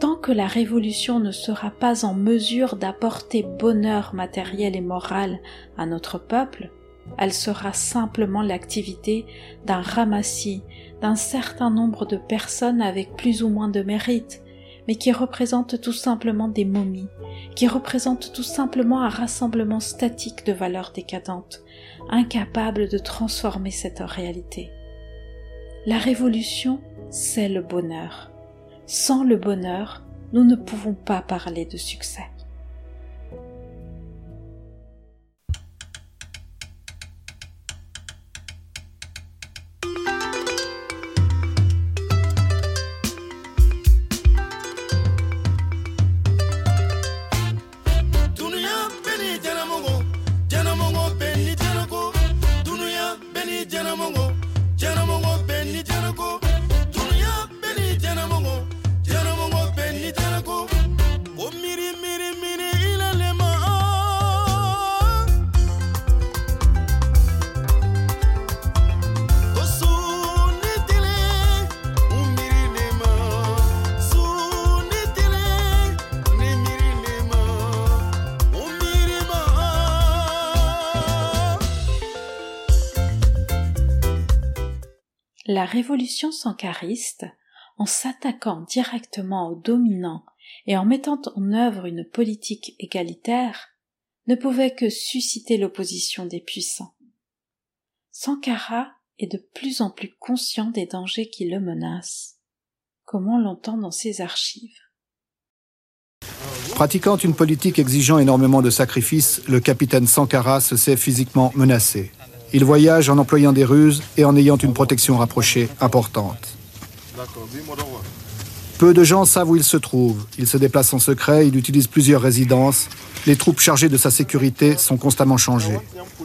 Tant que la révolution ne sera pas en mesure d'apporter bonheur matériel et moral à notre peuple, elle sera simplement l'activité d'un ramassis d'un certain nombre de personnes avec plus ou moins de mérite, mais qui représentent tout simplement des momies, qui représentent tout simplement un rassemblement statique de valeurs décadentes, incapable de transformer cette réalité. La révolution, c'est le bonheur. Sans le bonheur, nous ne pouvons pas parler de succès. Révolution sankariste, en s'attaquant directement aux dominants et en mettant en œuvre une politique égalitaire, ne pouvait que susciter l'opposition des puissants. Sankara est de plus en plus conscient des dangers qui le menacent, comme on l'entend dans ses archives. Pratiquant une politique exigeant énormément de sacrifices, le capitaine Sankara se sait physiquement menacé. Il voyage en employant des ruses et en ayant une protection rapprochée importante. Peu de gens savent où il se trouve. Il se déplace en secret, il utilise plusieurs résidences. Les troupes chargées de sa sécurité sont constamment changées,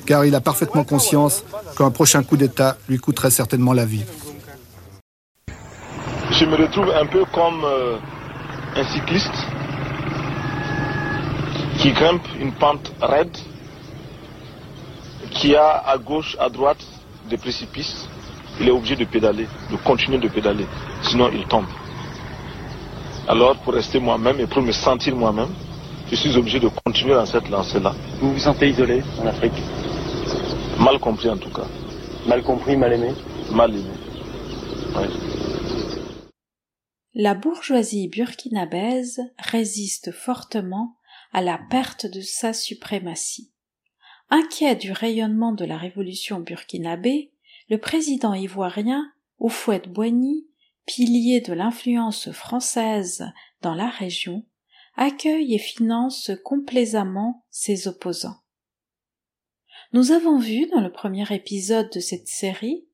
car il a parfaitement conscience qu'un prochain coup d'État lui coûterait certainement la vie. Je me retrouve un peu comme euh, un cycliste qui grimpe une pente raide qui a à gauche, à droite des précipices, il est obligé de pédaler, de continuer de pédaler, sinon il tombe. Alors pour rester moi-même et pour me sentir moi-même, je suis obligé de continuer dans cette lancée-là. Vous vous sentez isolé en Afrique? Mal compris en tout cas. Mal compris, mal aimé? Mal aimé. La bourgeoisie burkinabèse résiste fortement à la perte de sa suprématie. Inquiet du rayonnement de la révolution burkinabé, le président ivoirien, Houphouët-Boigny, pilier de l'influence française dans la région, accueille et finance complaisamment ses opposants. Nous avons vu dans le premier épisode de cette série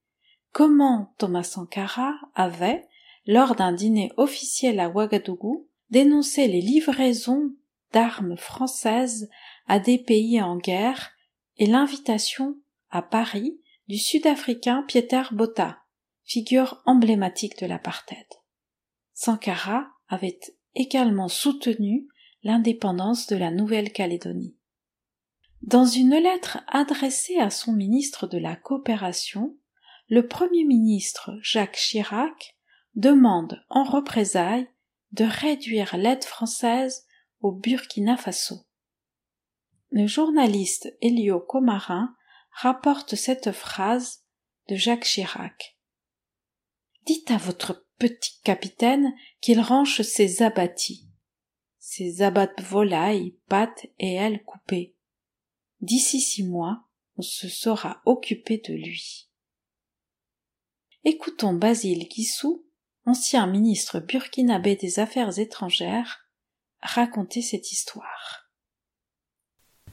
comment Thomas Sankara avait, lors d'un dîner officiel à Ouagadougou, dénoncé les livraisons d'armes françaises à des pays en guerre et l'invitation à Paris du Sud-Africain Pieter Botha, figure emblématique de l'apartheid. Sankara avait également soutenu l'indépendance de la Nouvelle-Calédonie. Dans une lettre adressée à son ministre de la Coopération, le Premier ministre Jacques Chirac demande en représailles de réduire l'aide française au Burkina Faso. Le journaliste Elio Comarin rapporte cette phrase de Jacques Chirac. Dites à votre petit capitaine qu'il range ses abattis. Ses abats volailles, pattes et ailes coupées. D'ici six mois, on se sera occupé de lui. Écoutons Basile Guissou, ancien ministre burkinabé des Affaires étrangères, raconter cette histoire.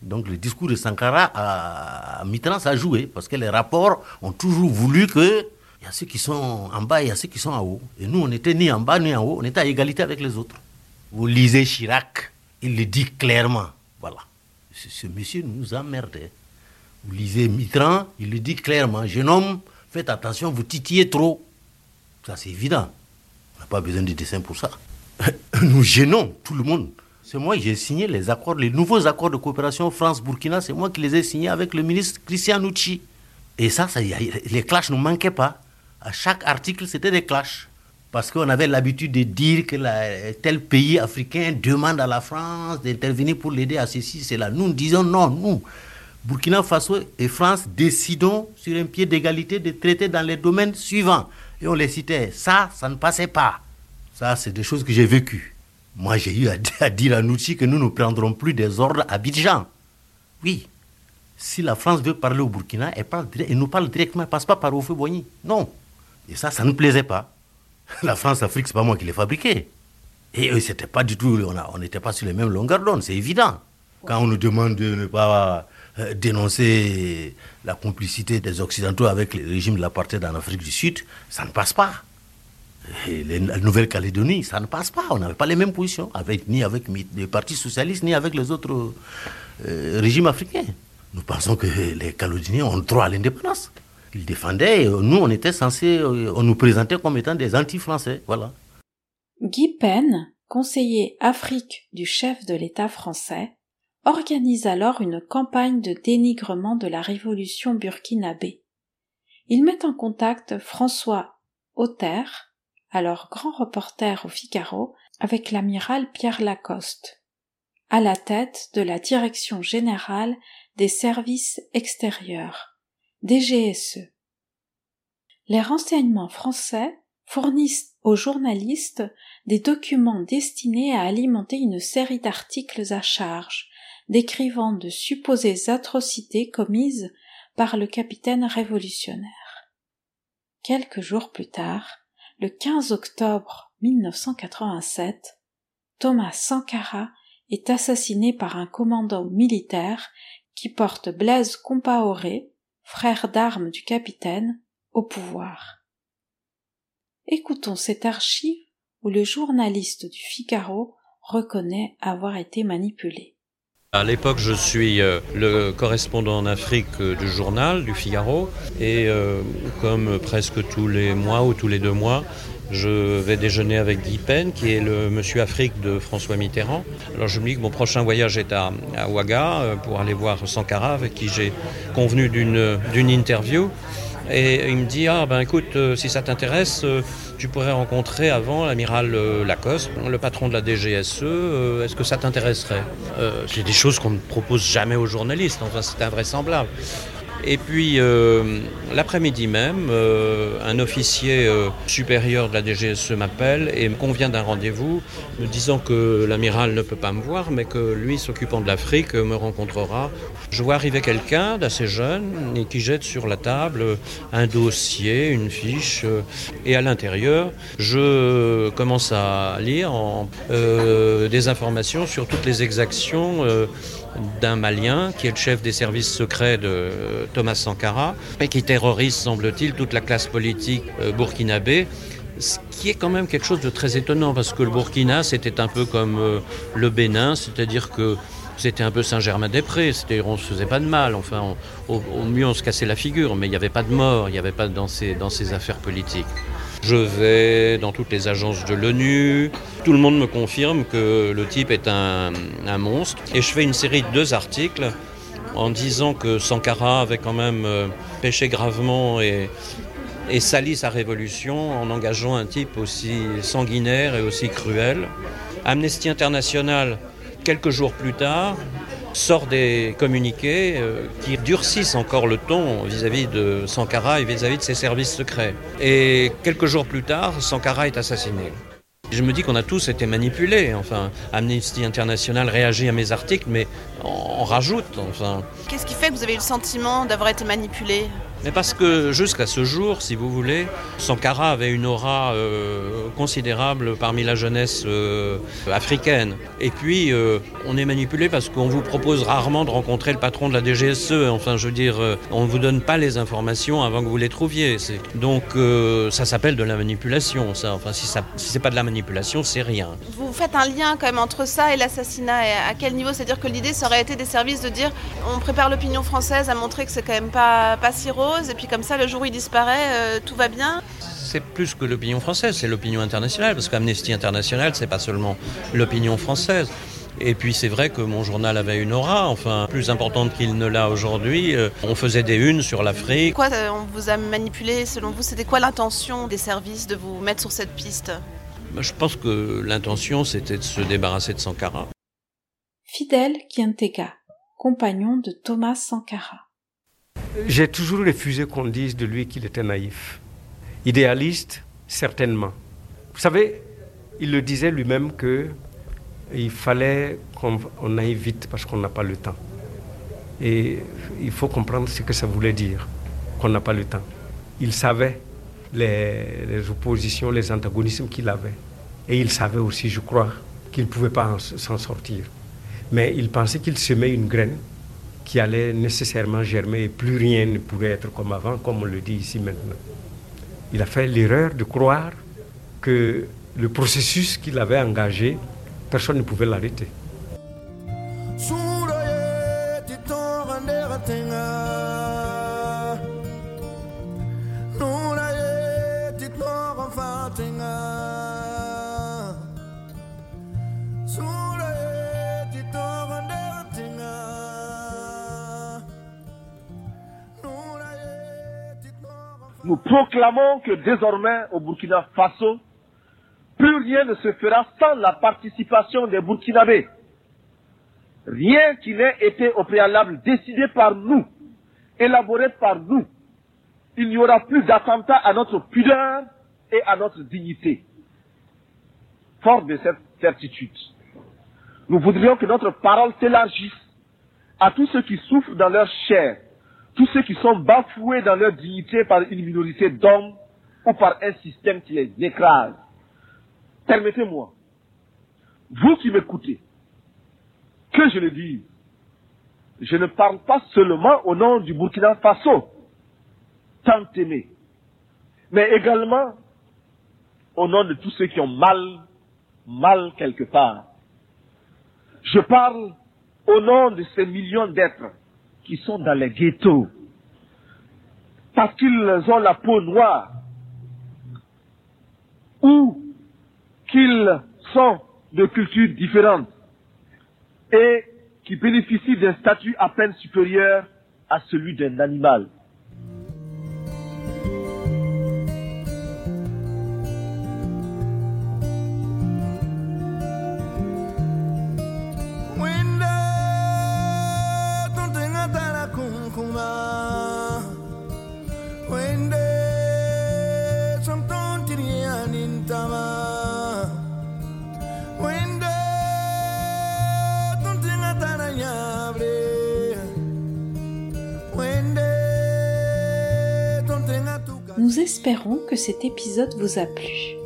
Donc le discours de Sankara à Mitterrand, ça a joué, parce que les rapports ont toujours voulu que il y a ceux qui sont en bas il y a ceux qui sont en haut. Et nous, on n'était ni en bas ni en haut, on était à égalité avec les autres. Vous lisez Chirac, il le dit clairement. Voilà. Ce, monsieur nous emmerdait. Vous lisez Mitterrand, il le dit clairement. Jeune homme, faites attention, vous titillez trop. Ça, c'est évident. On n'a pas besoin de dessin pour ça. Nous gênons tout le monde. C'est moi qui ai signé les accords, les nouveaux accords de coopération France-Burkina, c'est moi qui les ai signés avec le ministre Christian Nucci. Et ça, les clashs ne manquaient pas. À chaque article, c'était des clashs. Parce qu'on avait l'habitude de dire que tel pays africain demande à la France d'intervenir pour l'aider à ceci, cela. Nous disons non, nous, Burkina Faso et France, décidons sur un pied d'égalité de traiter dans les domaines suivants. Et on les citait. Ça, ça ne passait pas. Ça, c'est des choses que j'ai vécues. Moi, j'ai eu à dire à Nouchi que nous ne prendrons plus des ordres à Abidjan. Oui. Si la France veut parler au Burkina, elle, parle, elle nous parle directement, elle ne passe pas par Oufé Boigny. Non. Et ça, ça ne plaisait pas. La France-Afrique, c'est pas moi qui l'ai fabriqué. Et eux, c'était pas du tout, on n'était pas sur les mêmes longueurs d'onde, c'est évident. Quand on nous demande de ne pas euh, dénoncer la complicité des Occidentaux avec le régime de l'apartheid en Afrique du Sud, ça ne passe pas. Et la Nouvelle-Calédonie, ça ne passe pas. On n'avait pas les mêmes positions, avec, ni avec les partis socialistes, ni avec les autres euh, régimes africains. Nous pensons que les Calédoniens ont droit à l'indépendance. Ils défendaient, nous, on était censés, euh, on nous présentait comme étant des anti-français. Voilà. Guy Pen, conseiller Afrique du chef de l'État français, organise alors une campagne de dénigrement de la révolution burkinabé. Il met en contact François Auter, alors grand reporter au Figaro, avec l'amiral Pierre Lacoste, à la tête de la Direction générale des services extérieurs, DGSE. Les renseignements français fournissent aux journalistes des documents destinés à alimenter une série d'articles à charge, décrivant de supposées atrocités commises par le capitaine révolutionnaire. Quelques jours plus tard, le 15 octobre 1987, Thomas Sankara est assassiné par un commandant militaire qui porte Blaise Compaoré, frère d'armes du capitaine, au pouvoir. Écoutons cette archive où le journaliste du Figaro reconnaît avoir été manipulé. À l'époque, je suis euh, le correspondant en Afrique euh, du journal, du Figaro, et euh, comme presque tous les mois ou tous les deux mois, je vais déjeuner avec Guy Pen, qui est le monsieur Afrique de François Mitterrand. Alors je me dis que mon prochain voyage est à, Ouaga pour aller voir Sankara, avec qui j'ai convenu d'une interview. Et il me dit, ah ben écoute, si ça t'intéresse, tu pourrais rencontrer avant l'amiral euh, Lacoste, le patron de la DGSE. Euh, est-ce que ça t'intéresserait? Euh, C'est des choses qu'on ne propose jamais aux journalistes. Enfin, c'est invraisemblable. Et puis euh, l'après-midi même, euh, un officier euh, supérieur de la DGSE m'appelle et me convient d'un rendez-vous, me disant que l'amiral ne peut pas me voir, mais que lui, s'occupant de l'Afrique, me rencontrera. Je vois arriver quelqu'un d'assez jeune et qui jette sur la table un dossier, une fiche, et à l'intérieur, je commence à lire des informations sur toutes les exactions d'un Malien qui est le chef des services secrets de Thomas Sankara et qui terrorise, semble-t-il, toute la classe politique euh, burkinabé. Ce qui est quand même quelque chose de très étonnant parce que le Burkina, c'était un peu comme euh, le Bénin, c'est-à-dire que c'était un peu Saint-Germain-des-Prés, on ne se faisait pas de mal, enfin, au, mieux on se cassait la figure, mais il n'y avait pas de mort, il n'y avait pas dans dans ces affaires politiques. Je vais dans toutes les agences de l'ONU. Tout le monde me confirme que le type est un, monstre. Et je fais une série de deux articles en disant que Sankara avait quand même euh, péché gravement et, et sali sa révolution en engageant un type aussi sanguinaire et aussi cruel. Amnesty International, quelques jours plus tard, sort des communiqués euh, qui durcissent encore le ton vis-à-vis de Sankara et vis-à-vis de ses services secrets. Et quelques jours plus tard, Sankara est assassiné. Je me dis qu'on a tous été manipulés. Enfin, Amnesty International réagit à mes articles, mais on rajoute. Enfin. Qu'est-ce qui fait que vous avez le sentiment d'avoir été manipulé? Mais parce que jusqu'à ce jour, si vous voulez, Sankara avait une aura euh, considérable parmi la jeunesse euh, africaine. Et puis, euh, on est manipulé parce qu'on vous propose rarement de rencontrer le patron de la DGSE. Enfin, je veux dire, on ne vous donne pas les informations avant que vous les trouviez. Donc, ça s'appelle de la manipulation, ça. Enfin, si, ça, si c'est pas de la manipulation, c'est rien. Vous faites un lien quand même entre ça et l'assassinat. À quel niveau? C'est-à-dire que l'idée, ça aurait été des services de dire on prépare l'opinion française à montrer que c'est quand même pas, pas si rose et puis comme ça, le jour où il disparaît, euh, tout va bien c'est plus que l'opinion française, c'est l'opinion internationale, parce qu'Amnesty International, c'est pas seulement l'opinion française. Et puis c'est vrai que mon journal avait une aura, enfin plus importante qu'il ne l'a aujourd'hui. Euh, on faisait des unes sur l'Afrique. Quoi, euh, on vous a manipulé selon vous C'était quoi l'intention des services de vous mettre sur cette piste? Bah, Je pense que l'intention c'était de se débarrasser de Sankara. Fidèle Kientega, compagnon de Thomas Sankara. J'ai toujours refusé qu'on dise de lui qu'il était naïf. Idéaliste, certainement. Vous savez, il le disait lui-même que il fallait qu'on aille vite parce qu'on n'a pas le temps. Et il faut comprendre ce que ça voulait dire, qu'on n'a pas le temps. Il savait les, les oppositions, les antagonismes qu'il avait. Et il savait aussi, je crois, qu'il ne pouvait pas s'en sortir. Mais il pensait qu'il semait une graine qui allait nécessairement germer et plus rien ne pourrait être comme avant, comme on le dit ici maintenant. Il a fait l'erreur de croire que le processus qu'il avait engagé, personne ne pouvait l'arrêter. Proclamons que désormais au Burkina Faso, plus rien ne se fera sans la participation des Burkinabés. Rien qui n'ait été au préalable décidé par nous, élaboré par nous. Il n'y aura plus d'attentat à notre pudeur et à notre dignité. Fort de cette certitude, nous voudrions que notre parole s'élargisse à tous ceux qui souffrent dans leur chair tous ceux qui sont bafoués dans leur dignité par une minorité d'hommes ou par un système qui les écrase. Permettez-moi, vous qui m'écoutez, que je le dise, je ne parle pas seulement au nom du Burkina Faso, tant aimé, mais également au nom de tous ceux qui ont mal, mal quelque part. Je parle au nom de ces millions d'êtres qui sont dans les ghettos. Parce qu'ils ont la peau noire. Ou qu'ils sont de cultures différentes. Et qui bénéficient d'un statut à peine supérieur à celui d'un animal. Nous espérons que cet épisode vous a plu.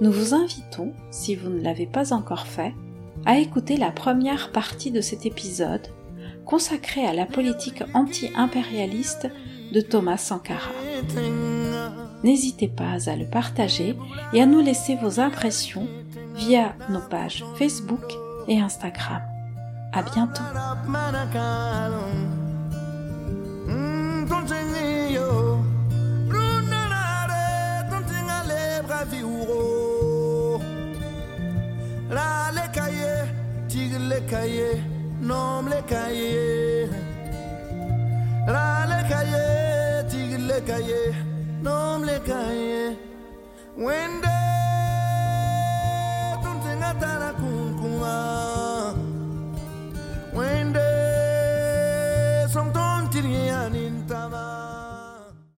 Nous vous invitons, si vous ne l'avez pas encore fait, à écouter la première partie de cet épisode consacrée à la politique anti-impérialiste de Thomas Sankara. N'hésitez pas à le partager et à nous laisser vos impressions via nos pages Facebook et Instagram. À bientôt. viuro La le cahier, tigre le cahier, nom le cahier La le cahier, tigre le cahier, nom le cahier Wende tuntengatana kunkuma. Wende